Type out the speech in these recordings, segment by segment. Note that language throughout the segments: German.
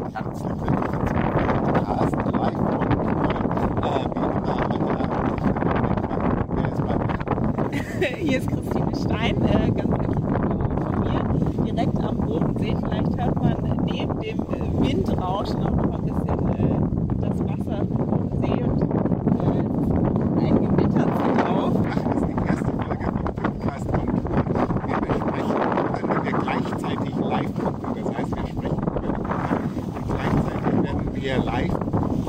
Hier ist Christine Stein, äh, ganz von mir, direkt am Bodensee. Vielleicht hört man neben dem Windrauschen auch noch ein bisschen äh, das Wasser vom Bodensee und äh, ein Gewitter zieht auf. Ach, das ist die erste Folge vom Podcast und wir besprechen, wenn wir gleichzeitig live gucken. Das heißt, wir sprechen über die Bilder und gleichzeitig werden wir live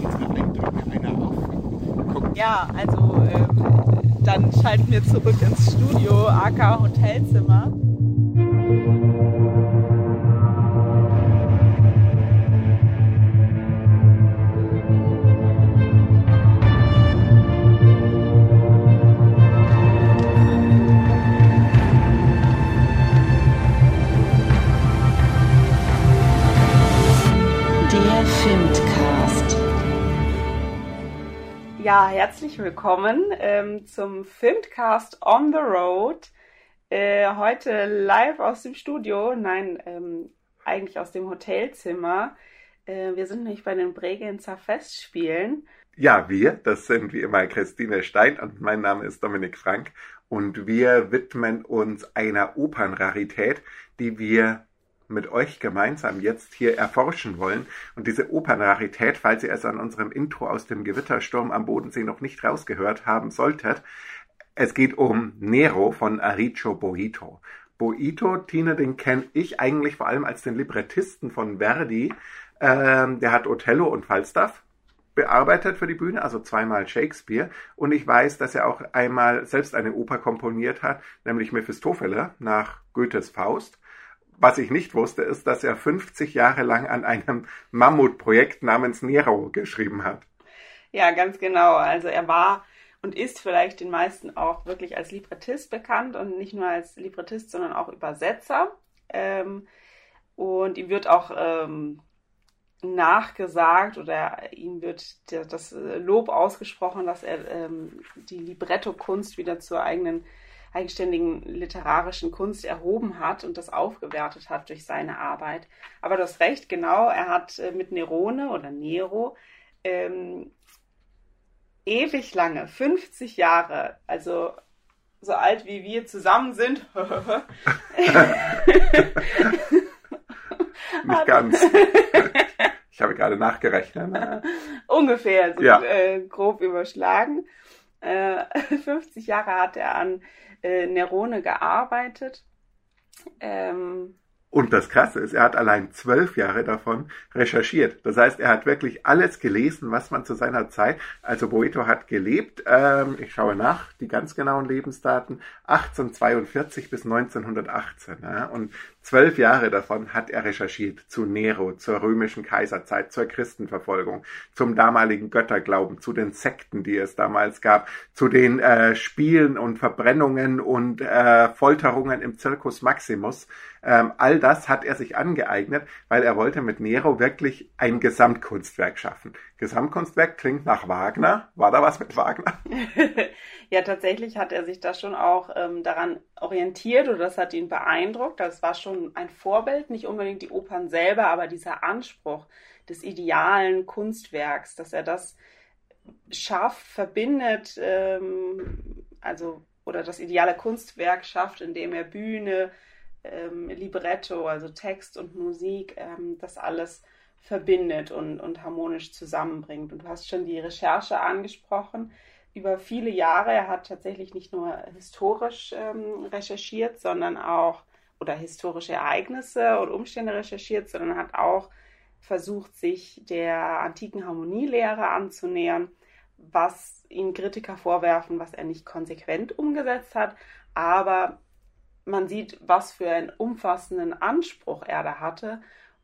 unsere Eindrücke einer Aufführung gucken. Ja, also ähm, dann schalten wir zurück ins Studio, AK Hotelzimmer. Herzlich willkommen ähm, zum Filmcast on the Road. Äh, heute live aus dem Studio, nein, ähm, eigentlich aus dem Hotelzimmer. Äh, wir sind nämlich bei den Bregenzer Festspielen. Ja, wir, das sind wie immer Christine Stein und mein Name ist Dominik Frank und wir widmen uns einer Opernrarität, die wir mit euch gemeinsam jetzt hier erforschen wollen. Und diese Opernrarität, falls ihr es an unserem Intro aus dem Gewittersturm am Bodensee noch nicht rausgehört haben solltet, es geht um Nero von Aricio Boito. Boito, Tine, den kenne ich eigentlich vor allem als den Librettisten von Verdi. Ähm, der hat Othello und Falstaff bearbeitet für die Bühne, also zweimal Shakespeare. Und ich weiß, dass er auch einmal selbst eine Oper komponiert hat, nämlich Mephistopheles nach Goethes Faust. Was ich nicht wusste, ist, dass er 50 Jahre lang an einem Mammutprojekt namens Nero geschrieben hat. Ja, ganz genau. Also er war und ist vielleicht den meisten auch wirklich als Librettist bekannt und nicht nur als Librettist, sondern auch Übersetzer. Ähm, und ihm wird auch ähm, nachgesagt oder ihm wird der, das Lob ausgesprochen, dass er ähm, die Libretto-Kunst wieder zur eigenen eigenständigen literarischen Kunst erhoben hat und das aufgewertet hat durch seine Arbeit. Aber du hast recht, genau, er hat äh, mit Nerone oder Nero ähm, ewig lange, 50 Jahre, also so alt wie wir zusammen sind, Nicht ganz. Ich habe gerade nachgerechnet. ungefähr so Ja. äh, grob überschlagen. Äh, 50 Jahre hat er an äh, Nerone gearbeitet. Ähm, Und das Krasse ist, er hat allein zwölf Jahre davon recherchiert. Das heißt, er hat wirklich alles gelesen, was man zu seiner Zeit, also Boeto hat gelebt, ähm, ich schaue nach, die ganz genauen Lebensdaten, 1842 bis 1918. Ja, und zwölf Jahre davon hat er recherchiert zu Nero, zur römischen Kaiserzeit, zur Christenverfolgung, zum damaligen Götterglauben, zu den Sekten, die es damals gab, zu den äh, Spielen und Verbrennungen und äh, Folterungen im Circus Maximus. Ähm, all das hat er sich angeeignet, weil er wollte mit Nero wirklich ein Gesamtkunstwerk schaffen. Gesamtkunstwerk klingt nach Wagner. War da was mit Wagner? ja, tatsächlich hat er sich da schon auch ähm, daran orientiert oder das hat ihn beeindruckt. Das war schon ein Vorbild, nicht unbedingt die Opern selber, aber dieser Anspruch des idealen Kunstwerks, dass er das schafft, verbindet, ähm, also oder das ideale Kunstwerk schafft, indem er Bühne, ähm, Libretto, also Text und Musik, ähm, das alles verbindet und, und harmonisch zusammenbringt. Und du hast schon die Recherche angesprochen. Über viele Jahre, er hat tatsächlich nicht nur historisch ähm, recherchiert, sondern auch oder historische Ereignisse und Umstände recherchiert, sondern hat auch versucht, sich der antiken Harmonielehre anzunähern, was ihm Kritiker vorwerfen, was er nicht konsequent umgesetzt hat, aber man sieht, was für einen umfassenden Anspruch er da hatte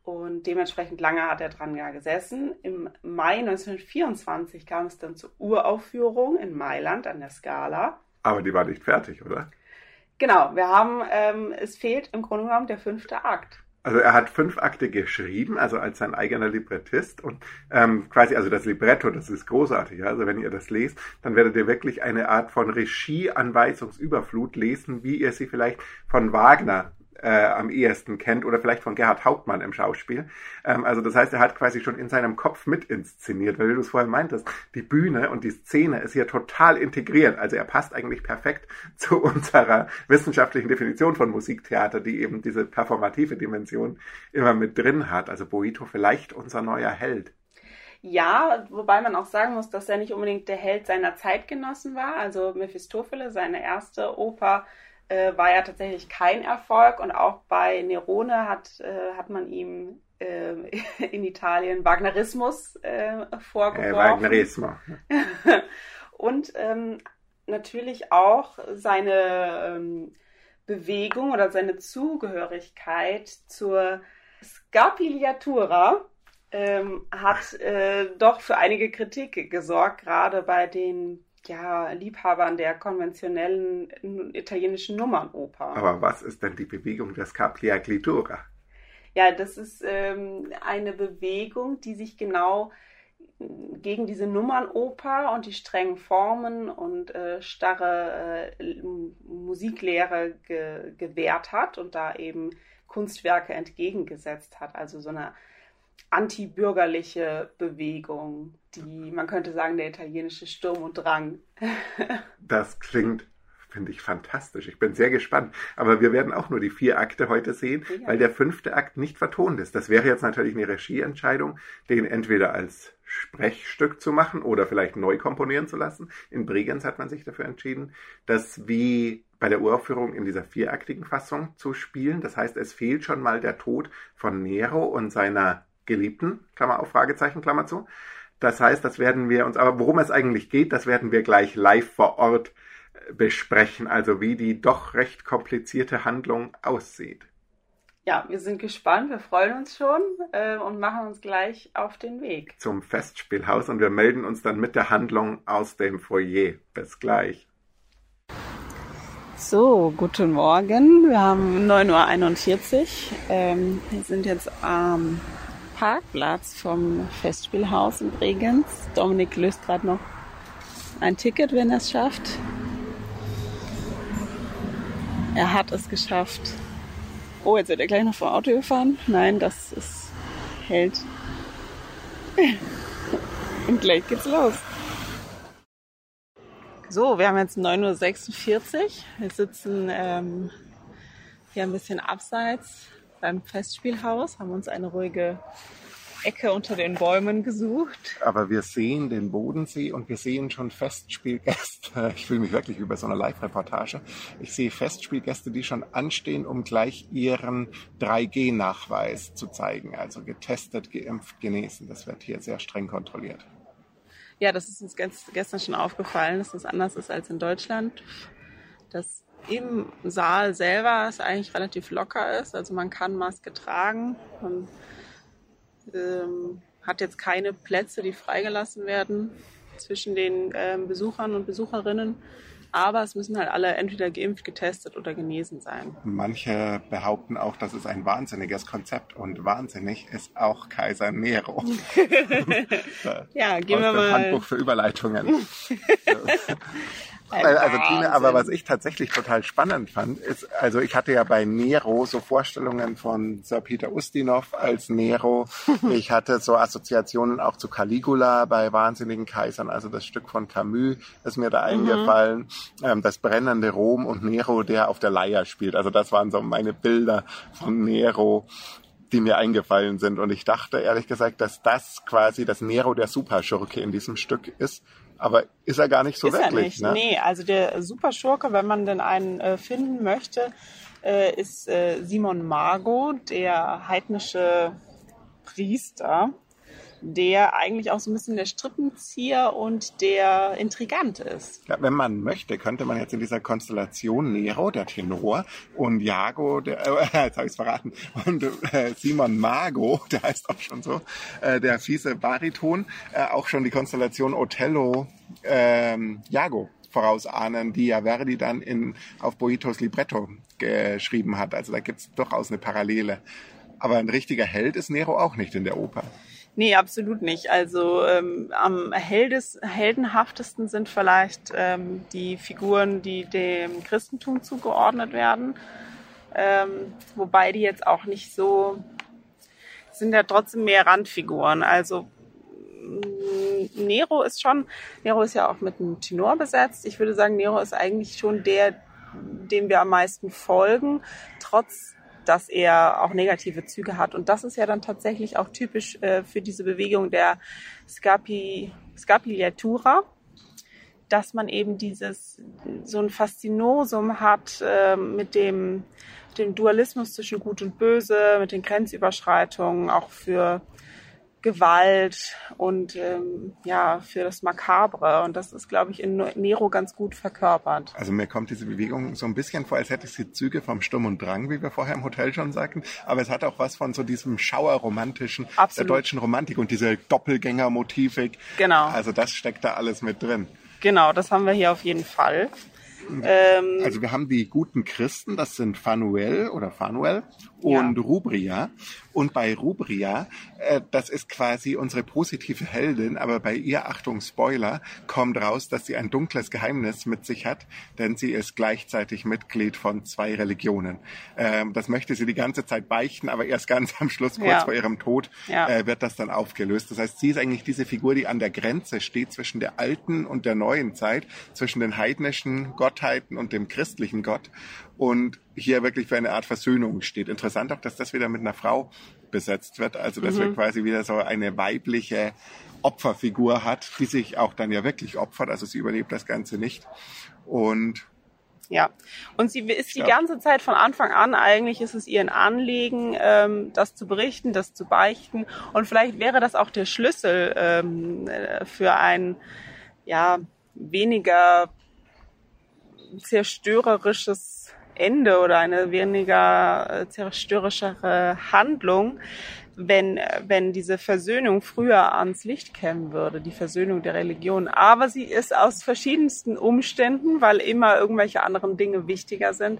und dementsprechend lange hat er dran ja gesessen. Im Mai 1924 kam es dann zur Uraufführung in Mailand an der Scala. Aber die war nicht fertig, oder? Genau, wir haben, ähm, es fehlt im Grunde genommen der fünfte Akt. Also er hat fünf Akte geschrieben, also als sein eigener Librettist und ähm, quasi, also das Libretto, das ist großartig. Ja? Also wenn ihr das lest, dann werdet ihr wirklich eine Art von Regieanweisungsüberflut lesen, wie ihr sie vielleicht von Wagner äh, am ehesten kennt oder vielleicht von Gerhard Hauptmann im Schauspiel. Ähm, also das heißt, er hat quasi schon in seinem Kopf mit inszeniert, weil du es vorher meintest, die Bühne und die Szene ist hier total integriert. Also er passt eigentlich perfekt zu unserer wissenschaftlichen Definition von Musiktheater, die eben diese performative Dimension immer mit drin hat. Also Boito vielleicht unser neuer Held. Ja, wobei man auch sagen muss, dass er nicht unbedingt der Held seiner Zeitgenossen war. Also Mephistopheles, seine erste Oper, äh, war ja tatsächlich kein Erfolg und auch bei Nerone hat, äh, hat man ihm äh, in Italien Wagnerismus äh, vorgeworfen. Wagnerismo. und ähm, natürlich auch seine ähm, Bewegung oder seine Zugehörigkeit zur Scapigliatura ähm, hat äh, doch für einige Kritik gesorgt, gerade bei den ja, Liebhabern der konventionellen italienischen Nummernoper. Aber was ist denn die Bewegung der Scapigliatura? Ja, das ist ähm, eine Bewegung, die sich genau gegen diese Nummernoper und die strengen Formen und äh, starre äh, Musiklehre ge gewährt hat und da eben Kunstwerke entgegengesetzt hat. Also so eine antibürgerliche Bewegung, die, man könnte sagen, der italienische Sturm und Drang. das klingt finde ich fantastisch. Ich bin sehr gespannt. Aber wir werden auch nur die vier Akte heute sehen, ja. weil der fünfte Akt nicht vertont ist. Das wäre jetzt natürlich eine Regieentscheidung, den entweder als Sprechstück zu machen oder vielleicht neu komponieren zu lassen. In Bregenz hat man sich dafür entschieden, das wie bei der Uraufführung in dieser vieraktigen Fassung zu spielen. Das heißt, es fehlt schon mal der Tod von Nero und seiner Geliebten, Klammer auf, Fragezeichen, Klammer zu. Das heißt, das werden wir uns, aber worum es eigentlich geht, das werden wir gleich live vor Ort äh, besprechen, also wie die doch recht komplizierte Handlung aussieht. Ja, wir sind gespannt, wir freuen uns schon äh, und machen uns gleich auf den Weg. Zum Festspielhaus und wir melden uns dann mit der Handlung aus dem Foyer. Bis gleich. So, guten Morgen. Wir haben 9.41 Uhr. Ähm, wir sind jetzt am Parkplatz vom Festspielhaus in Bregenz. Dominik löst gerade noch ein Ticket, wenn er es schafft. Er hat es geschafft. Oh, jetzt wird er gleich noch vom Auto gefahren. Nein, das ist hält. Und gleich geht's los. So, wir haben jetzt 9.46 Uhr. Wir sitzen ähm, hier ein bisschen abseits beim Festspielhaus, haben uns eine ruhige Ecke unter den Bäumen gesucht. Aber wir sehen den Bodensee und wir sehen schon Festspielgäste. Ich fühle mich wirklich wie bei so einer Live-Reportage. Ich sehe Festspielgäste, die schon anstehen, um gleich ihren 3G-Nachweis zu zeigen. Also getestet, geimpft, genesen. Das wird hier sehr streng kontrolliert. Ja, das ist uns gestern schon aufgefallen, dass das anders ist als in Deutschland. Das im Saal selber es eigentlich relativ locker ist. Also man kann Maske tragen. Man ähm, hat jetzt keine Plätze, die freigelassen werden zwischen den ähm, Besuchern und Besucherinnen. Aber es müssen halt alle entweder geimpft, getestet oder genesen sein. Manche behaupten auch, das ist ein wahnsinniges Konzept und wahnsinnig ist auch Kaiser Nero. ja, gehen wir mal. Handbuch für Überleitungen. Also Tine, aber was ich tatsächlich total spannend fand, ist, also ich hatte ja bei Nero so Vorstellungen von Sir Peter Ustinov als Nero. Ich hatte so Assoziationen auch zu Caligula bei Wahnsinnigen Kaisern, also das Stück von Camus ist mir da mhm. eingefallen. Ähm, das brennende Rom und Nero, der auf der Leier spielt. Also das waren so meine Bilder von Nero die mir eingefallen sind. Und ich dachte ehrlich gesagt, dass das quasi das Nero der Superschurke in diesem Stück ist. Aber ist er gar nicht so ist wirklich. Er nicht. Ne? Nee, also der Superschurke, wenn man denn einen äh, finden möchte, äh, ist äh, Simon Margot, der heidnische Priester, der eigentlich auch so ein bisschen der Strippenzieher und der Intrigant ist. Ja, wenn man möchte, könnte man jetzt in dieser Konstellation Nero, der Tenor, und Jago, der, äh, jetzt habe ich verraten, und äh, Simon Mago, der heißt auch schon so, äh, der fiese Bariton, äh, auch schon die Konstellation Othello, ähm, Jago vorausahnen, die ja Verdi dann in, auf Boitos Libretto geschrieben hat. Also da gibt es durchaus eine Parallele. Aber ein richtiger Held ist Nero auch nicht in der Oper. Nee, absolut nicht. Also ähm, am heldes, heldenhaftesten sind vielleicht ähm, die Figuren, die dem Christentum zugeordnet werden. ähm, wobei die jetzt auch nicht so, sind ja trotzdem mehr Randfiguren. Also mm, Nero ist schon, Nero ist ja auch mit einem Tenor besetzt. Ich würde sagen, Nero ist eigentlich schon der, dem wir am meisten folgen, trotz dass er auch negative Züge hat. Und das ist ja dann tatsächlich auch typisch äh, für diese Bewegung der Scapi, Scapigliatura, dass man eben dieses, so ein Faszinosum hat äh, mit dem, dem Dualismus zwischen Gut und Böse, mit den Grenzüberschreitungen, auch für Gewalt und ähm, ja für das Makabre und das ist glaube ich in Nero ganz gut verkörpert. Also mir kommt diese Bewegung so ein bisschen vor, als hätte sie Züge vom Sturm und Drang, wie wir vorher im Hotel schon sagten, aber es hat auch was von so diesem Schauerromantischen der deutschen Romantik und diese Doppelgängermotivik. Genau. Also das steckt da alles mit drin. Genau, das haben wir hier auf jeden Fall. Ähm, also wir haben die guten Christen, das sind Fanuel oder Fanuel und ja. Rubria. Und bei Rubria, äh, das ist quasi unsere positive Heldin, aber bei ihr, Achtung, Spoiler, kommt raus, dass sie ein dunkles Geheimnis mit sich hat, denn sie ist gleichzeitig Mitglied von zwei Religionen. Ähm, das möchte sie die ganze Zeit beichten, aber erst ganz am Schluss, kurz ja. vor ihrem Tod, ja. äh, wird das dann aufgelöst. Das heißt, sie ist eigentlich diese Figur, die an der Grenze steht zwischen der alten und der neuen Zeit, zwischen den heidnischen Gottheiten und dem christlichen Gott und hier wirklich für eine Art Versöhnung steht. Interessant auch, dass das wieder mit einer Frau besetzt wird, also dass mhm. wir quasi wieder so eine weibliche Opferfigur hat, die sich auch dann ja wirklich opfert, also sie überlebt das Ganze nicht und ja, und sie ist die ganze Zeit von Anfang an, eigentlich ist es ihr ein Anliegen, ähm, das zu berichten, das zu beichten. Und vielleicht wäre das auch der Schlüssel ähm, äh, für ein ja, weniger zerstörerisches Ende oder eine weniger äh, zerstörerischere Handlung, wenn, wenn diese Versöhnung früher ans Licht kämen würde, die Versöhnung der Religion. Aber sie ist aus verschiedensten Umständen, weil immer irgendwelche anderen Dinge wichtiger sind,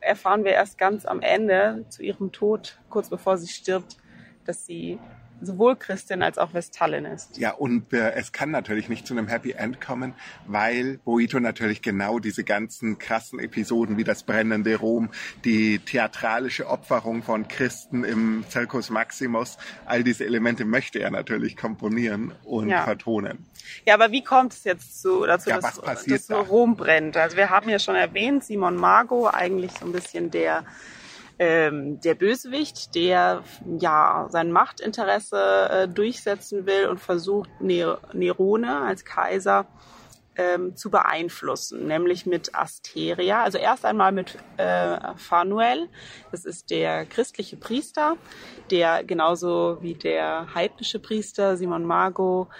erfahren wir erst ganz am Ende zu ihrem Tod, kurz bevor sie stirbt, dass sie sowohl Christin als auch Vestallin ist. Ja, und äh, es kann natürlich nicht zu einem Happy End kommen, weil Boito natürlich genau diese ganzen krassen Episoden wie das brennende Rom, die theatralische Opferung von Christen im Circus Maximus, all diese Elemente möchte er natürlich komponieren und ja. vertonen. Ja, aber wie kommt es jetzt zu, dazu, ja, dass, dass da? Rom brennt? Also wir haben ja schon erwähnt, Simon Mago, eigentlich so ein bisschen der ähm, der Bösewicht, der ja sein Machtinteresse äh, durchsetzen will und versucht, Ner Nerone als Kaiser ähm, zu beeinflussen, nämlich mit Asteria. Also erst einmal mit äh, Fanuel, das ist der christliche Priester, der genauso wie der heidnische Priester Simon Mago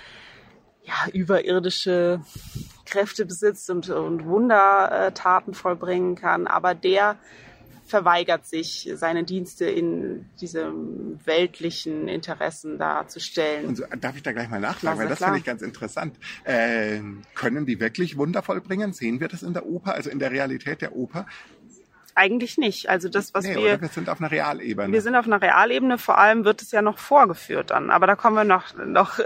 ja, überirdische Kräfte besitzt und, und Wundertaten vollbringen kann, aber der verweigert sich, seine Dienste in diese weltlichen Interessen darzustellen. Und so, darf ich da gleich mal nachfragen, weil das finde ich ganz interessant. Äh, können die wirklich Wunder vollbringen? Sehen wir das in der Oper, also in der Realität der Oper? Eigentlich nicht. Also das, was nee, wir. wir sind auf einer Realebene. Wir sind auf einer Realebene, vor allem wird es ja noch vorgeführt dann. Aber da kommen wir noch. noch ja.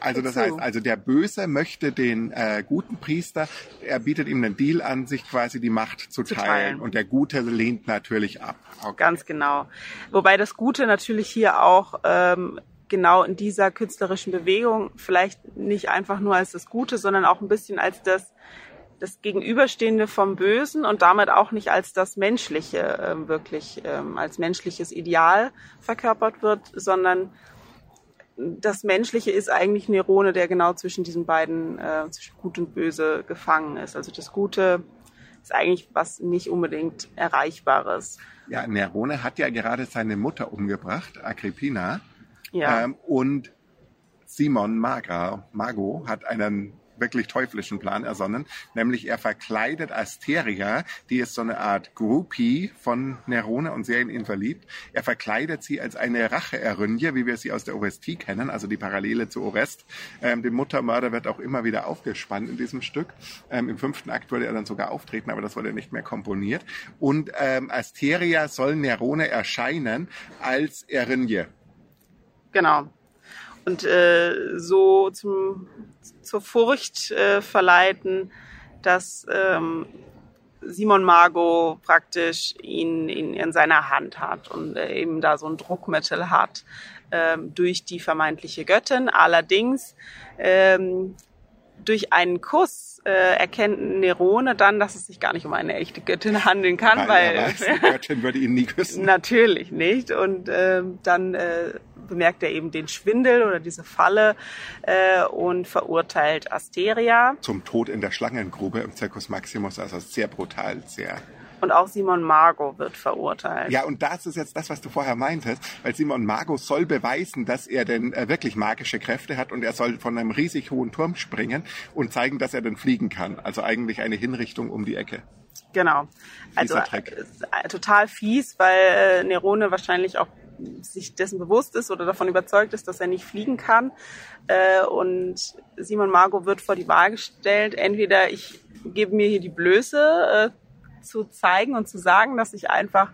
Also das heißt, also der Böse möchte den äh, guten Priester, er bietet ihm einen Deal an, sich quasi die Macht zu, zu teilen. teilen. Und der Gute lehnt natürlich ab. Okay. Ganz genau. Wobei das Gute natürlich hier auch ähm, genau in dieser künstlerischen Bewegung vielleicht nicht einfach nur als das Gute, sondern auch ein bisschen als das das Gegenüberstehende vom Bösen und damit auch nicht als das Menschliche äh, wirklich ähm, als menschliches Ideal verkörpert wird, sondern das Menschliche ist eigentlich Nerone, der genau zwischen diesen beiden, äh, zwischen Gut und Böse gefangen ist. Also das Gute ist eigentlich was nicht unbedingt Erreichbares. Ja, Nerone hat ja gerade seine Mutter umgebracht, Agrippina. Ja. Ähm, und Simon Maga, Mago hat einen wirklich teuflischen Plan ersonnen, nämlich er verkleidet Asteria, die ist so eine Art Groupie von Nerone und sehr in ihn verliebt. Er verkleidet sie als eine Racheerrünje, wie wir sie aus der OST kennen, also die Parallele zu Orest. Ähm, dem Muttermörder wird auch immer wieder aufgespannt in diesem Stück. Ähm, Im fünften Akt würde er dann sogar auftreten, aber das wurde nicht mehr komponiert. Und ähm, Asteria soll Nerone erscheinen als Erinje. Genau und äh, so zum, zur Furcht äh, verleiten, dass ähm, Simon Margot praktisch ihn, ihn in seiner Hand hat und äh, eben da so ein Druckmittel hat ähm, durch die vermeintliche Göttin. Allerdings ähm, durch einen Kuss äh, erkennt Nerone dann, dass es sich gar nicht um eine echte Göttin handeln kann, weil, weil die Göttin würde ihn nie küssen. Natürlich nicht. Und äh, dann äh, bemerkt er eben den Schwindel oder diese Falle äh, und verurteilt Asteria. Zum Tod in der Schlangengrube im Circus Maximus, also sehr brutal, sehr und auch Simon Margot wird verurteilt. Ja, und das ist jetzt das, was du vorher meintest, weil Simon Margot soll beweisen, dass er denn äh, wirklich magische Kräfte hat und er soll von einem riesig hohen Turm springen und zeigen, dass er dann fliegen kann. Also eigentlich eine Hinrichtung um die Ecke. Genau. Also äh, total fies, weil äh, Nerone wahrscheinlich auch sich dessen bewusst ist oder davon überzeugt ist, dass er nicht fliegen kann. Äh, und Simon Margot wird vor die Wahl gestellt, entweder ich gebe mir hier die Blöße, äh, zu zeigen und zu sagen, dass ich einfach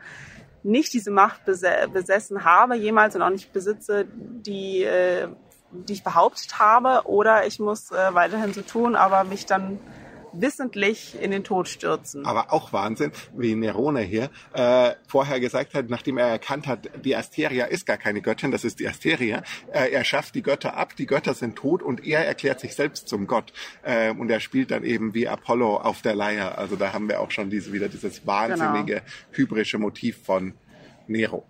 nicht diese Macht besessen habe jemals und auch nicht besitze, die, äh, die ich behauptet habe, oder ich muss äh, weiterhin so tun, aber mich dann wissentlich in den Tod stürzen. Aber auch Wahnsinn, wie Nerone hier äh, vorher gesagt hat, nachdem er erkannt hat, die Asteria ist gar keine Göttin, das ist die Asteria. Äh, er schafft die Götter ab, die Götter sind tot und er erklärt sich selbst zum Gott. Äh, und er spielt dann eben wie Apollo auf der Leier. Also da haben wir auch schon diese, wieder dieses wahnsinnige genau. hybrische Motiv von Nero.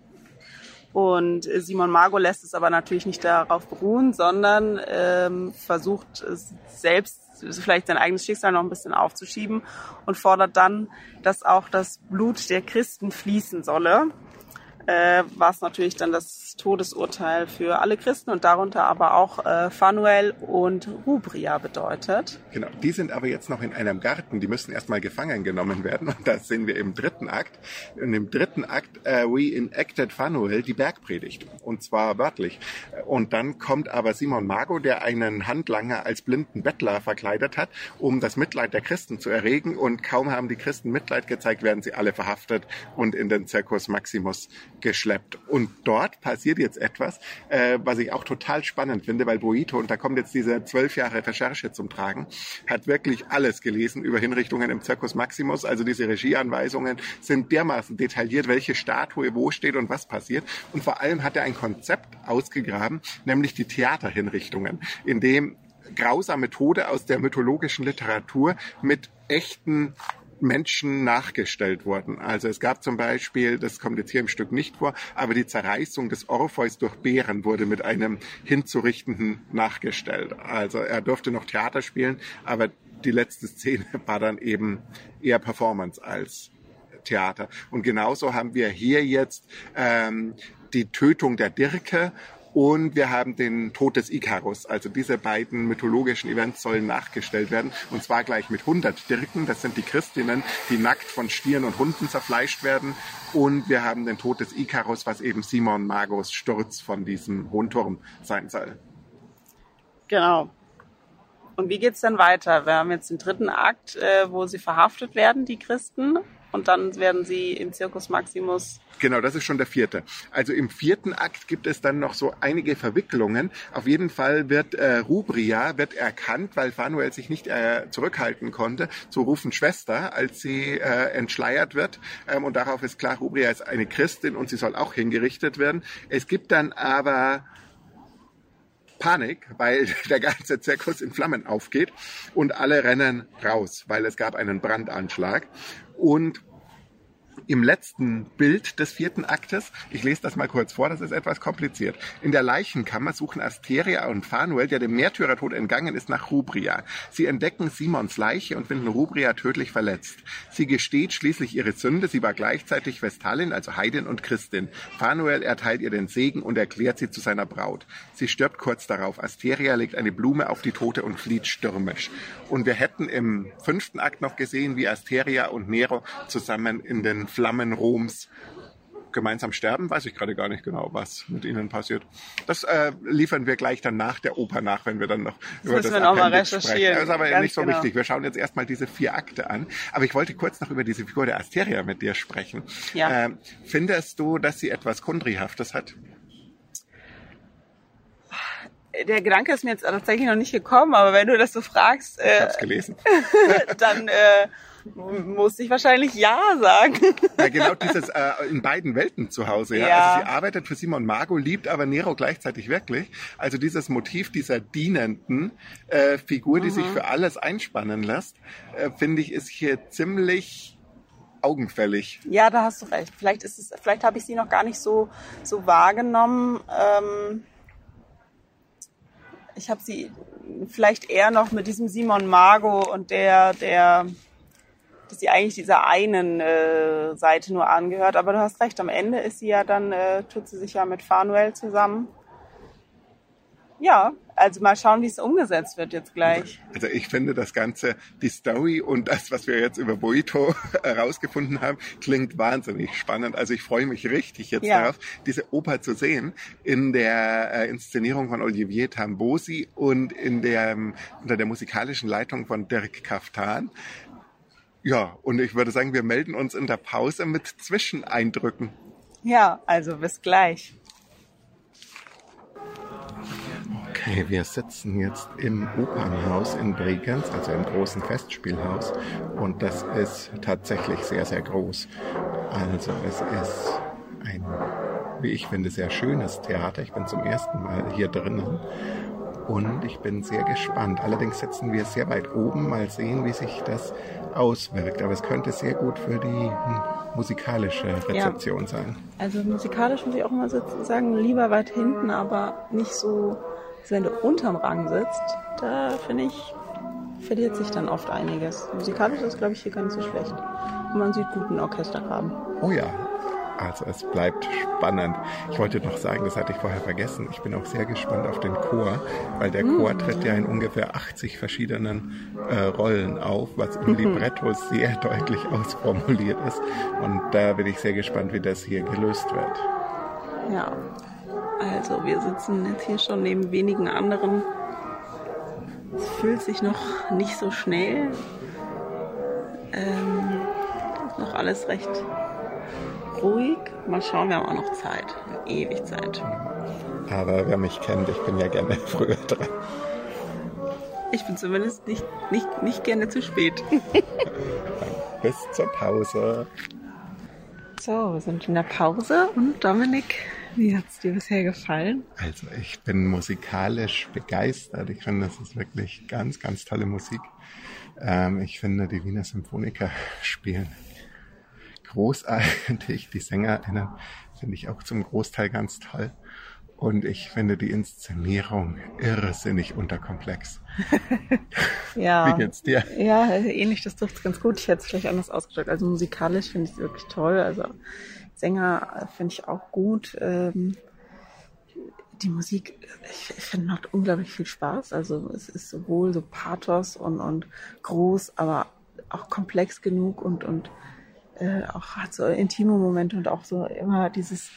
Und Simon Margot lässt es aber natürlich nicht darauf beruhen, sondern ähm, versucht es selbst vielleicht sein eigenes Schicksal noch ein bisschen aufzuschieben und fordert dann, dass auch das Blut der Christen fließen solle äh, was natürlich dann das Todesurteil für alle Christen und darunter aber auch äh, Fanuel und Rubria bedeutet. Genau, die sind aber jetzt noch in einem Garten, die müssen erstmal gefangen genommen werden und das sehen wir im dritten Akt. In dem dritten Akt äh, we enacted Fanuel die Bergpredigt und zwar wörtlich. Und dann kommt aber Simon Mago, der einen Handlanger als blinden Bettler verkleidet hat, um das Mitleid der Christen zu erregen und kaum haben die Christen Mitleid gezeigt, werden sie alle verhaftet und in den Circus Maximus geschleppt. Und dort passiert jetzt etwas, äh, was ich auch total spannend finde, weil Boito, und da kommt jetzt diese zwölf Jahre Recherche zum Tragen, hat wirklich alles gelesen über Hinrichtungen im Circus Maximus. Also diese Regieanweisungen sind dermaßen detailliert, welche Statue wo steht und was passiert. Und vor allem hat er ein Konzept ausgegraben, nämlich die Theaterhinrichtungen, in dem grausame Tode aus der mythologischen Literatur mit echten Menschen nachgestellt wurden. Also es gab zum Beispiel, das kommt jetzt hier im Stück nicht vor, aber die Zerreißung des Orpheus durch Bären wurde mit einem hinzurichtenden nachgestellt. Also er durfte noch Theater spielen, aber die letzte Szene war dann eben eher Performance als Theater. Und genauso haben wir hier jetzt ähm, die Tötung der Dirke und wir haben den Tod des Ikarus. Also diese beiden mythologischen Events sollen nachgestellt werden. Und zwar gleich mit 100 Dirken. Das sind die Christinnen, die nackt von Stieren und Hunden zerfleischt werden. Und wir haben den Tod des Ikarus, was eben Simon Magos Sturz von diesem hohen Turm sein soll. Genau. Und wie geht's dann weiter? Wir haben jetzt den dritten Akt, äh, wo sie verhaftet werden, die Christen und dann werden sie im Circus Maximus. Genau, das ist schon der vierte. Also im vierten Akt gibt es dann noch so einige Verwicklungen. Auf jeden Fall wird äh, Rubria wird erkannt, weil Fanuel sich nicht äh, zurückhalten konnte, zu rufen Schwester, als sie äh, entschleiert wird. Ähm, und darauf ist klar, Rubria ist eine Christin und sie soll auch hingerichtet werden. Es gibt dann aber Panik, weil der ganze Zirkus in Flammen aufgeht und alle rennen raus, weil es gab einen Brandanschlag. Und im letzten Bild des vierten Aktes, ich lese das mal kurz vor, das ist etwas kompliziert. In der Leichenkammer suchen Asteria und Fanuel, der dem Märtyrertod entgangen ist, nach Rubria. Sie entdecken Simons Leiche und finden Rubria tödlich verletzt. Sie gesteht schließlich ihre Sünde, sie war gleichzeitig Vestalin, also Heidin und Christin. Fanuel erteilt ihr den Segen und erklärt sie zu seiner Braut. Sie stirbt kurz darauf. Asteria legt eine Blume auf die Tote und flieht stürmisch. Und wir hätten im fünften Akt noch gesehen, wie Asteria und Nero zusammen in den Flammen Roms gemeinsam sterben, weiß ich gerade gar nicht genau, was mit ihnen passiert. Das äh, liefern wir gleich dann nach der Oper nach, wenn wir dann noch das über das wir noch mal recherchieren. Das ist aber Ganz nicht so genau. wichtig. Wir schauen jetzt erstmal diese vier Akte an. Aber ich wollte kurz noch über diese Figur der Asteria mit dir sprechen. Ja. Äh, findest du, dass sie etwas Kundrihaftes hat? der Gedanke ist mir jetzt tatsächlich noch nicht gekommen, aber wenn du das so fragst, Ich äh, habe es gelesen. dann äh, muss ich wahrscheinlich ja sagen. Ja, genau dieses äh, in beiden Welten zu Hause. Ja? Ja. Also sie arbeitet für Simon Margot, liebt aber Nero gleichzeitig wirklich. Also dieses Motiv dieser dienenden äh, Figur, die sich für alles einspannen lässt, äh, finde ich, ist hier ziemlich augenfällig. Ja, da hast du recht. Vielleicht ist es, vielleicht habe ich sie noch gar nicht so so wahrgenommen. Ähm, ich habe sie vielleicht eher noch mit diesem Simon Margot und der der dass sie eigentlich dieser einen äh, Seite nur angehört. Aber du hast recht, am Ende ist sie ja dann, äh, tut sie sich ja mit Fanuel zusammen. Ja, also mal schauen, wie es umgesetzt wird jetzt gleich. Also ich finde das Ganze, die Story und das, was wir jetzt über Boito herausgefunden haben, klingt wahnsinnig spannend. Also ich freue mich richtig jetzt Ja. darauf, diese Oper zu sehen in der äh, Inszenierung von Olivier Tambosi und in der, ähm, unter der musikalischen Leitung von Dirk Kaftan. Ja, und ich würde sagen, wir melden uns in der Pause mit Zwischeneindrücken. Ja, also bis gleich. Okay, wir sitzen jetzt im Opernhaus in Bregenz, also im großen Festspielhaus. Und das ist tatsächlich sehr, sehr groß. Also es ist ein, wie ich finde, sehr schönes Theater. Ich bin zum ersten Mal hier drinnen. Und ich bin sehr gespannt. Allerdings sitzen wir sehr weit oben. Mal sehen, wie sich das auswirkt. Aber es könnte sehr gut für die hm, musikalische Rezeption sein. Also musikalisch muss ich auch immer sitzen, sagen, lieber weit hinten, aber nicht so, als wenn du unterm Rang sitzt. Da finde ich, verliert sich dann oft einiges. Musikalisch ist, glaube ich, hier gar nicht so schlecht. Und man sieht guten Orchestergraben. Oh ja, also es bleibt spannend. Ich wollte noch sagen, das hatte ich vorher vergessen. Ich bin auch sehr gespannt auf den Chor, weil der Chor tritt ja in ungefähr 80 verschiedenen äh, Rollen auf, was im Libretto sehr deutlich ausformuliert ist. Und da bin ich sehr gespannt, wie das hier gelöst wird. Ja. Also wir sitzen jetzt hier schon neben wenigen anderen. Es fühlt sich noch nicht so schnell. Ähm, ist noch alles recht ruhig. Mal schauen, wir haben auch noch Zeit. Ewig Zeit. Aber wer mich kennt, ich bin ja gerne früher dran. Ich bin zumindest nicht, nicht, nicht gerne zu spät. Bis zur Pause. So, wir sind in der Pause und Dominik, wie hat es dir bisher gefallen? Also ich bin musikalisch begeistert. Ich finde, das ist wirklich ganz, ganz tolle Musik. Ähm, ich finde, die Wiener Symphoniker spielen großartig. Die SängerInnen finde ich auch zum Großteil ganz toll. Und ich finde die Inszenierung irrsinnig unterkomplex. Ja. Wie geht's dir? Ja, ähnlich, das trifft ganz gut. Ich hätte es vielleicht anders ausgedrückt. Also musikalisch finde ich es wirklich toll. Also Sänger finde ich auch gut. Ähm, die Musik, ich, ich finde, macht unglaublich viel Spaß. Also es ist sowohl so Pathos und, und groß, aber auch komplex genug und, und äh, auch hat so intime Momente und auch so immer dieses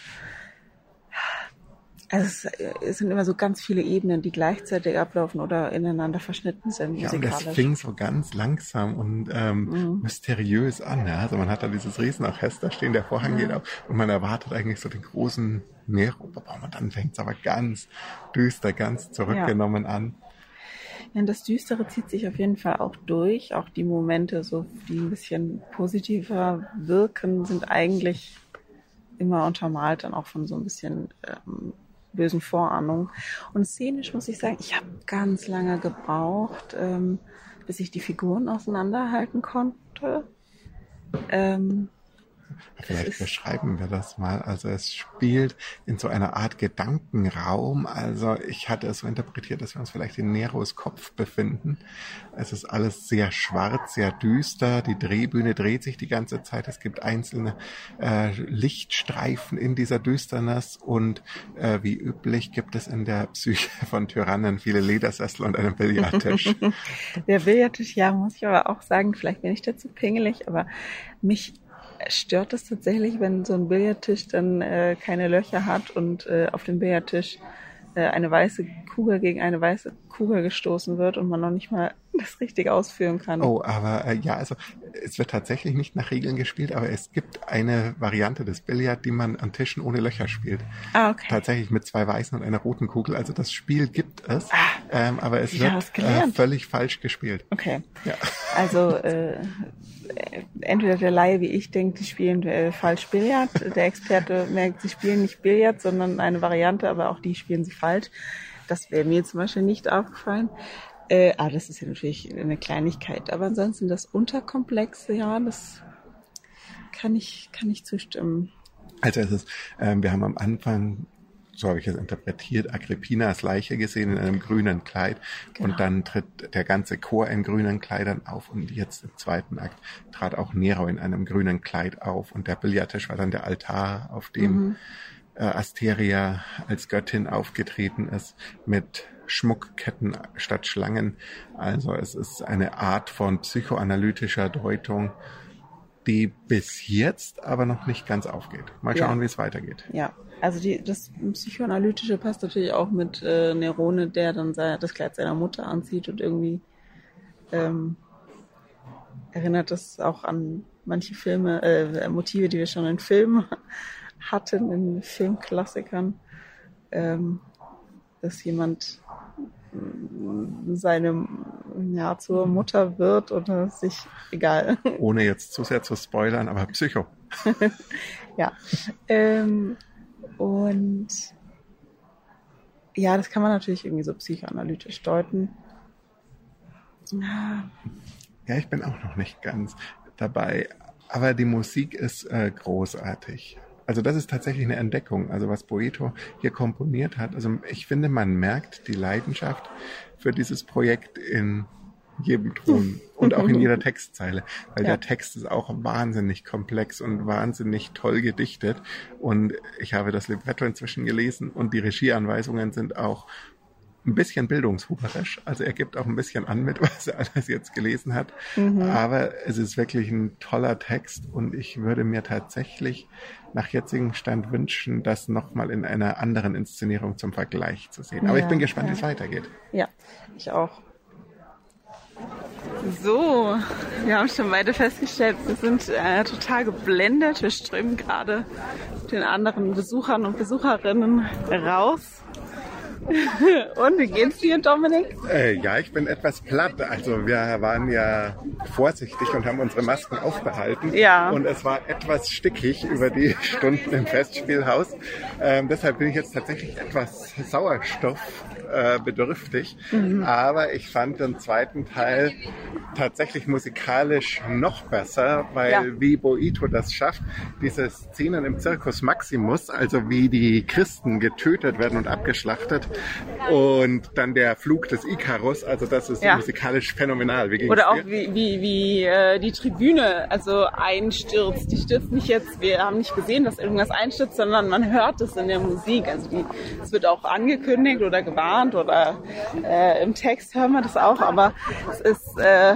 also es, es sind immer so ganz viele Ebenen, die gleichzeitig ablaufen oder ineinander verschnitten sind Ja, und das fing so ganz langsam und ähm, mysteriös an. Ja? Also man hat da dieses Riesenorchester stehen, der Vorhang geht auf und man erwartet eigentlich so den großen Nero. Und dann fängt es aber ganz düster, ganz zurückgenommen an. Ja, das Düstere zieht sich auf jeden Fall auch durch. Auch die Momente, so die ein bisschen positiver wirken, sind eigentlich immer untermalt dann auch von so ein bisschen ähm, bösen Vorahnungen. Und szenisch muss ich sagen, ich habe ganz lange gebraucht, ähm, bis ich die Figuren auseinanderhalten konnte. Ähm, Vielleicht beschreiben wir das mal. Also es spielt in so einer Art Gedankenraum. Also ich hatte es so interpretiert, dass wir uns vielleicht in Neros Kopf befinden. Es ist alles sehr schwarz, sehr düster. Die Drehbühne dreht sich die ganze Zeit. Es gibt einzelne äh, Lichtstreifen in dieser Düsternis und äh, wie üblich gibt es in der Psyche von Tyrannen viele Ledersessel und einen Billardtisch. Der Billardtisch, ja, muss ich aber auch sagen, vielleicht bin ich dazu pingelig, aber mich stört es tatsächlich, wenn so ein Billardtisch dann äh, keine Löcher hat und äh, auf dem Billardtisch äh, eine weiße Kugel gegen eine weiße Kugel gestoßen wird und man noch nicht mal das richtig ausführen kann. Oh, aber äh, ja, also es wird tatsächlich nicht nach Regeln gespielt, aber es gibt eine Variante des Billard, die man an Tischen ohne Löcher spielt. Ah, okay. Tatsächlich mit zwei weißen und einer roten Kugel. Also das Spiel gibt es, Ah, ähm, aber es wird äh, völlig falsch gespielt. Okay. Ja. Also äh, entweder der Laie wie ich denkt, die spielen äh, falsch Billard. Der Experte merkt, sie spielen nicht Billard, sondern eine Variante, aber auch die spielen sie falsch. Das wäre mir zum Beispiel nicht aufgefallen. Äh, aber das ist ja natürlich eine Kleinigkeit. Aber ansonsten das Unterkomplexe, ja, das kann ich, kann ich zustimmen. Also es ist, ähm, wir haben am Anfang, so habe ich es interpretiert, Agrippinas Leiche gesehen in einem grünen Kleid Genau. und dann tritt der ganze Chor in grünen Kleidern auf und jetzt im zweiten Akt trat auch Nero in einem grünen Kleid auf und der Billardtisch war dann der Altar, auf dem äh, Asteria als Göttin aufgetreten ist mit Schmuckketten statt Schlangen. Also es ist eine Art von psychoanalytischer Deutung, die bis jetzt aber noch nicht ganz aufgeht. Mal Ja. schauen, wie es weitergeht. Ja, also die, das Psychoanalytische passt natürlich auch mit äh, Nerone, der dann sei- das Kleid seiner Mutter anzieht und irgendwie ähm, erinnert das auch an manche Filme, äh, Motive, die wir schon in Filmen hatten, in Filmklassikern, ähm, dass jemand seine ja zur Mutter wird oder sich egal Ohne jetzt zu sehr zu spoilern, aber Psycho. Ja. Ähm, und ja, das kann man natürlich irgendwie so psychoanalytisch deuten. Ja, ich bin auch noch nicht ganz dabei. Aber die Musik ist äh, großartig. Also das ist tatsächlich eine Entdeckung. Also was Boeto hier komponiert hat. Also ich finde, man merkt die Leidenschaft für dieses Projekt in jedem Ton und auch in jeder Textzeile, weil Ja. der Text ist auch wahnsinnig komplex und wahnsinnig toll gedichtet. Und ich habe das Libretto inzwischen gelesen und die Regieanweisungen sind auch ein bisschen bildungshuberisch. Also er gibt auch ein bisschen an mit, was er alles jetzt gelesen hat. Aber es ist wirklich ein toller Text und ich würde mir tatsächlich nach jetzigem Stand wünschen, das nochmal in einer anderen Inszenierung zum Vergleich zu sehen. Aber ich Ja, bin gespannt, ja. wie es weitergeht. ja, ich auch. So, wir haben schon beide festgestellt, wir sind äh, total geblendet. Wir strömen gerade den anderen Besuchern und Besucherinnen raus. und wie geht's dir, Dominik? Äh, ja, ich bin etwas platt. Also wir waren ja vorsichtig und haben unsere Masken aufbehalten. Ja. Und es war etwas stickig über die Stunden im Festspielhaus. Ähm, deshalb bin ich jetzt tatsächlich etwas Sauerstoff äh, bedürftig. Mhm. Aber ich fand den zweiten Teil tatsächlich musikalisch noch besser, weil Ja. wie Boito das schafft, diese Szenen im Circus Maximus, also wie die Christen getötet werden und abgeschlachtet und dann der Flug des Icarus, also das ist Ja. musikalisch phänomenal. Oder auch wie, wie, wie äh, die Tribüne also einstürzt. Die stürzt nicht jetzt, wir haben nicht gesehen, dass irgendwas einstürzt, sondern man hört es in der Musik. Also die, es wird auch angekündigt oder gewarnt oder äh, im Text hören wir das auch, aber es ist äh,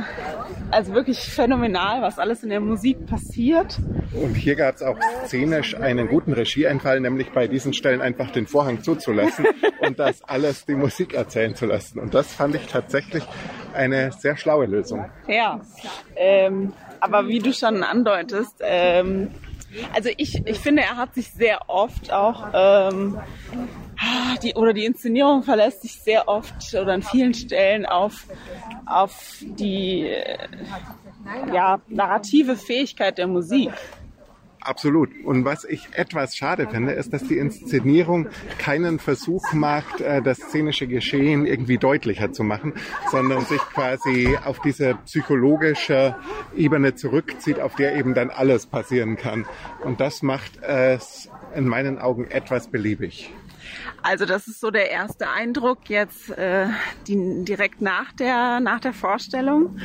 also wirklich phänomenal, was alles in der Musik passiert. Und hier gab es auch szenisch einen guten Regieeinfall, nämlich bei diesen Stellen einfach den Vorhang zuzulassen und das alles die Musik erzählen zu lassen. Und das fand ich tatsächlich eine sehr schlaue Lösung. Ja, ähm, aber wie du schon andeutest, ähm, also ich, ich finde, er hat sich sehr oft auch, ähm, die, oder die Inszenierung verlässt sich sehr oft oder an vielen Stellen auf, auf die äh, ja, narrative Fähigkeit der Musik. Absolut. Und was ich etwas schade finde, ist, dass die Inszenierung keinen Versuch macht, äh, das szenische Geschehen irgendwie deutlicher zu machen, sondern sich quasi auf diese psychologische Ebene zurückzieht, auf der eben dann alles passieren kann. Und das macht es in meinen Augen etwas beliebig. Also das ist so der erste Eindruck jetzt äh, die, direkt nach der nach der Vorstellung.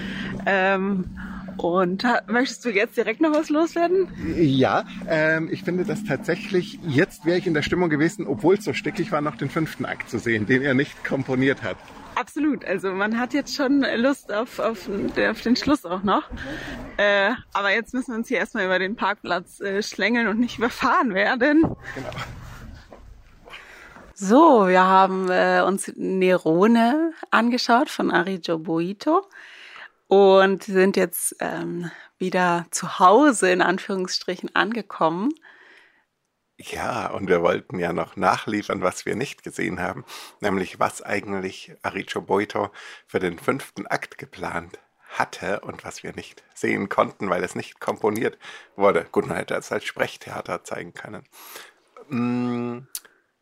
Ähm, und möchtest du jetzt direkt noch was loswerden? Ja, ähm, ich finde das tatsächlich, jetzt wäre ich in der Stimmung gewesen, obwohl es so stickig war, noch den fünften Akt zu sehen, den er nicht komponiert hat. Absolut. Also man hat jetzt schon Lust auf, auf, auf den Schluss auch noch. Äh, aber jetzt müssen wir uns hier erstmal über den Parkplatz äh, schlängeln und nicht überfahren werden. Genau. So, wir haben äh, uns Nerone angeschaut von Arijo Boito und sind jetzt ähm, wieder zu Hause in Anführungsstrichen angekommen. Ja, und wir wollten ja noch nachliefern, was wir nicht gesehen haben, nämlich was eigentlich Aricho Boito für den fünften Akt geplant hatte und was wir nicht sehen konnten, weil es nicht komponiert wurde. Gut, man hätte es als Sprechtheater zeigen können. Mm,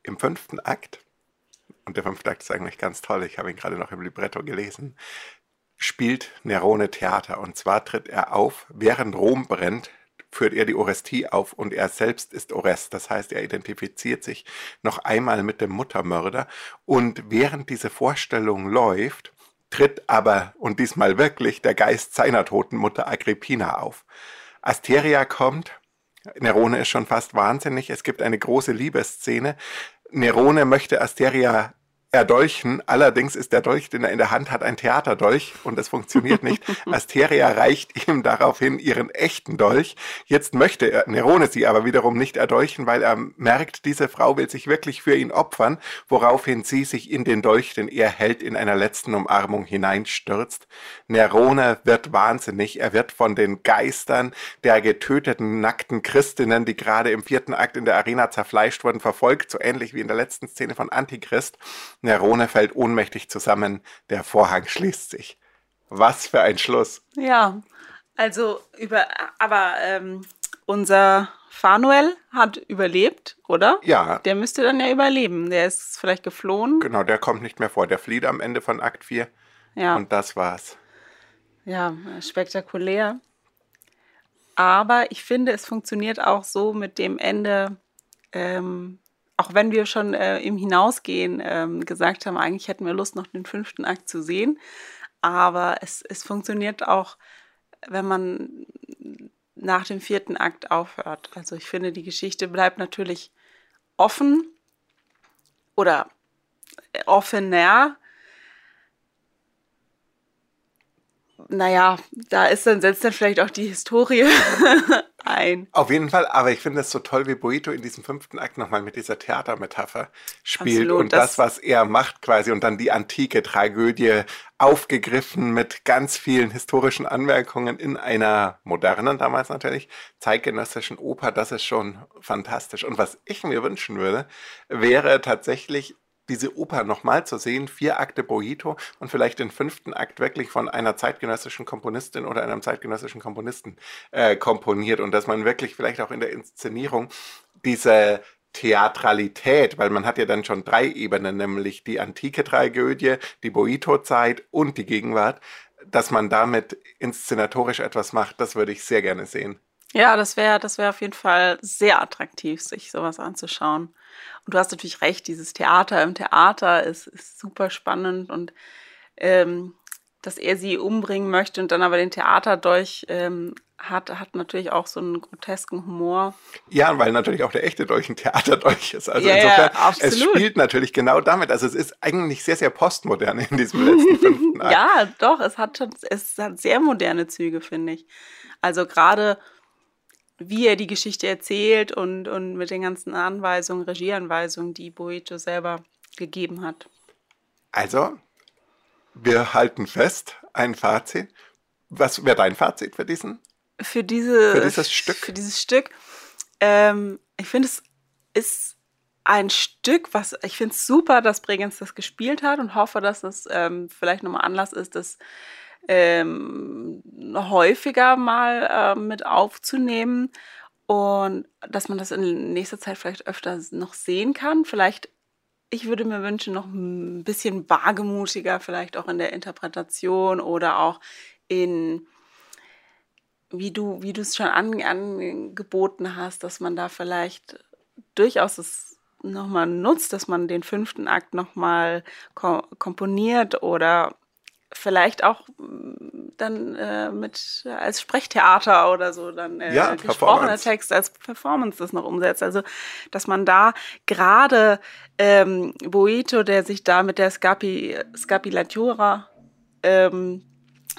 Im fünften Akt, und der fünfte Akt ist eigentlich ganz toll, ich habe ihn gerade noch im Libretto gelesen, spielt Nerone Theater. Und zwar tritt er auf, während Rom brennt, führt er die Orestie auf und er selbst ist Orest. Das heißt, er identifiziert sich noch einmal mit dem Muttermörder. Und während diese Vorstellung läuft, tritt aber, und diesmal wirklich, der Geist seiner toten Mutter Agrippina auf. Asteria kommt, Nerone ist schon fast wahnsinnig, es gibt eine große Liebesszene. Nerone möchte Asteria erdolchen. Allerdings ist der Dolch, den er in der Hand hat, ein Theaterdolch und es funktioniert nicht. Asteria reicht ihm daraufhin ihren echten Dolch. Jetzt möchte er Nerone sie aber wiederum nicht erdolchen, weil er merkt, diese Frau will sich wirklich für ihn opfern, woraufhin sie sich in den Dolch, den er hält, in einer letzten Umarmung hineinstürzt. Nerone wird wahnsinnig. Er wird von den Geistern der getöteten nackten Christinnen, die gerade im vierten Akt in der Arena zerfleischt wurden, verfolgt, so ähnlich wie in der letzten Szene von Antichrist. Nerone fällt ohnmächtig zusammen, der Vorhang schließt sich. Was für ein Schluss. Ja, also über, aber ähm, unser Fanuel hat überlebt, oder? Ja. Der müsste dann ja überleben. Der ist vielleicht geflohen. Genau, der kommt nicht mehr vor. Der flieht am Ende von Akt 4. Ja. Und das war's. Ja, spektakulär. Aber ich finde, es funktioniert auch so mit dem Ende, ähm, auch wenn wir schon äh, im Hinausgehen ähm, gesagt haben, eigentlich hätten wir Lust, noch den fünften Akt zu sehen. Aber es, es funktioniert auch, wenn man nach dem vierten Akt aufhört. Also ich finde, die Geschichte bleibt natürlich offen oder offener. Naja, da ist dann, setzt dann vielleicht auch die Historie ein. Auf jeden Fall, aber ich finde es so toll, wie Boito in diesem fünften Akt nochmal mit dieser Theatermetapher spielt Absolut, und das, das- was er macht quasi und dann die antike Tragödie aufgegriffen mit ganz vielen historischen Anmerkungen in einer modernen, damals natürlich, zeitgenössischen Oper, das ist schon fantastisch. Und was ich mir wünschen würde, wäre tatsächlich diese Oper nochmal zu sehen, vier Akte Boito und vielleicht den fünften Akt wirklich von einer zeitgenössischen Komponistin oder einem zeitgenössischen Komponisten äh, komponiert und dass man wirklich vielleicht auch in der Inszenierung diese Theatralität, weil man hat ja dann schon drei Ebenen, nämlich die antike Tragödie, die Boito-Zeit und die Gegenwart, dass man damit inszenatorisch etwas macht, das würde ich sehr gerne sehen. Ja, das wäre das wär auf jeden Fall sehr attraktiv, sich sowas anzuschauen. Und du hast natürlich recht, dieses Theater im Theater ist, ist super spannend und ähm, dass er sie umbringen möchte und dann aber den Theaterdolch ähm, hat, hat natürlich auch so einen grotesken Humor. Ja, weil natürlich auch der echte Dolch ein Theaterdolch ist. Also Ja, ja, insofern, es absolut. spielt natürlich genau damit. Also es ist eigentlich sehr, sehr postmodern in diesem letzten fünften Akt. Ja, doch, es hat schon, es hat sehr moderne Züge, finde ich. Also gerade wie er die Geschichte erzählt und, und mit den ganzen Anweisungen, Regieanweisungen, die Boito selber gegeben hat. Also, wir halten fest, ein Fazit. Was wäre dein Fazit für diesen? Für diese Für dieses Stück? Für dieses Stück. Ähm, ich finde, es ist ein Stück, was ich finde es super, dass Bregenz das gespielt hat und hoffe, dass es ähm, vielleicht nochmal Anlass ist, das ähm, häufiger mal ähm, mit aufzunehmen und dass man das in nächster Zeit vielleicht öfter noch sehen kann. Vielleicht, ich würde mir wünschen, noch ein bisschen wagemutiger, vielleicht auch in der Interpretation oder auch in wie du, wie du es schon an, angeboten hast, dass man da vielleicht durchaus es nochmal nutzt, dass man den fünften Akt nochmal ko komponiert oder vielleicht auch mm, dann äh, mit als Sprechtheater oder so dann äh, Ja, gesprochener. Text als Performance das noch umsetzt. Also dass man da gerade ähm, Boito, der sich da mit der Scapi, Scapilatura ähm,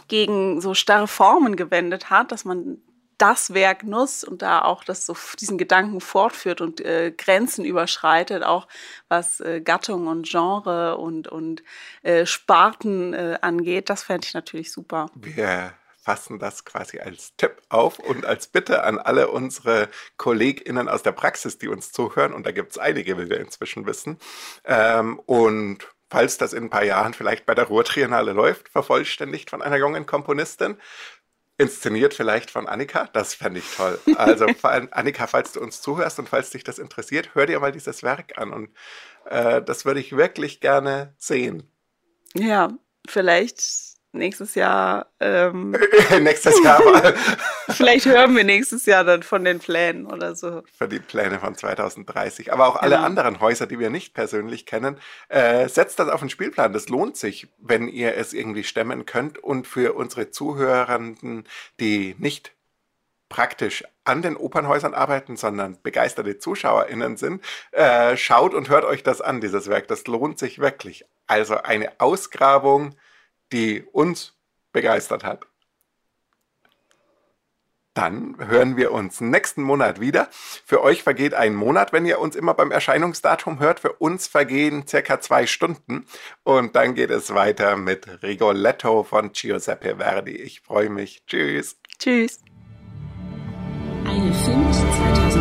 gegen so starre Formen gewendet hat, dass man das Werk nutzt und da auch das so diesen Gedanken fortführt und äh, Grenzen überschreitet, auch was äh, Gattung und Genre und, und äh, Sparten äh, angeht, das fände ich natürlich super. Wir fassen das quasi als Tipp auf und als Bitte an alle unsere KollegInnen aus der Praxis, die uns zuhören. Und da gibt es einige, wie wir inzwischen wissen. Ähm, und falls das in ein paar Jahren vielleicht bei der Ruhrtriennale läuft, vervollständigt von einer jungen Komponistin, inszeniert vielleicht von Annika. Das fände ich toll. Also Annika, falls du uns zuhörst und falls dich das interessiert, hör dir mal dieses Werk an und äh, das würde ich wirklich gerne sehen. Ja, vielleicht nächstes Jahr. Ähm, nächstes Jahr mal. Vielleicht hören wir nächstes Jahr dann von den Plänen oder so. Für die Pläne von 2030. Aber auch alle genau. anderen Häuser, die wir nicht persönlich kennen, äh, setzt das auf den Spielplan. Das lohnt sich, wenn ihr es irgendwie stemmen könnt. Und für unsere Zuhörenden, die nicht praktisch an den Opernhäusern arbeiten, sondern begeisterte ZuschauerInnen sind, äh, schaut und hört euch das an, dieses Werk. Das lohnt sich wirklich. Also eine Ausgrabung die uns begeistert hat. Dann hören wir uns nächsten Monat wieder. Für euch vergeht ein Monat, wenn ihr uns immer beim Erscheinungsdatum hört. Für uns vergehen circa zwei Stunden. Und dann geht es weiter mit Rigoletto von Giuseppe Verdi. Ich freue mich. Tschüss. Tschüss. Eine Film 2000.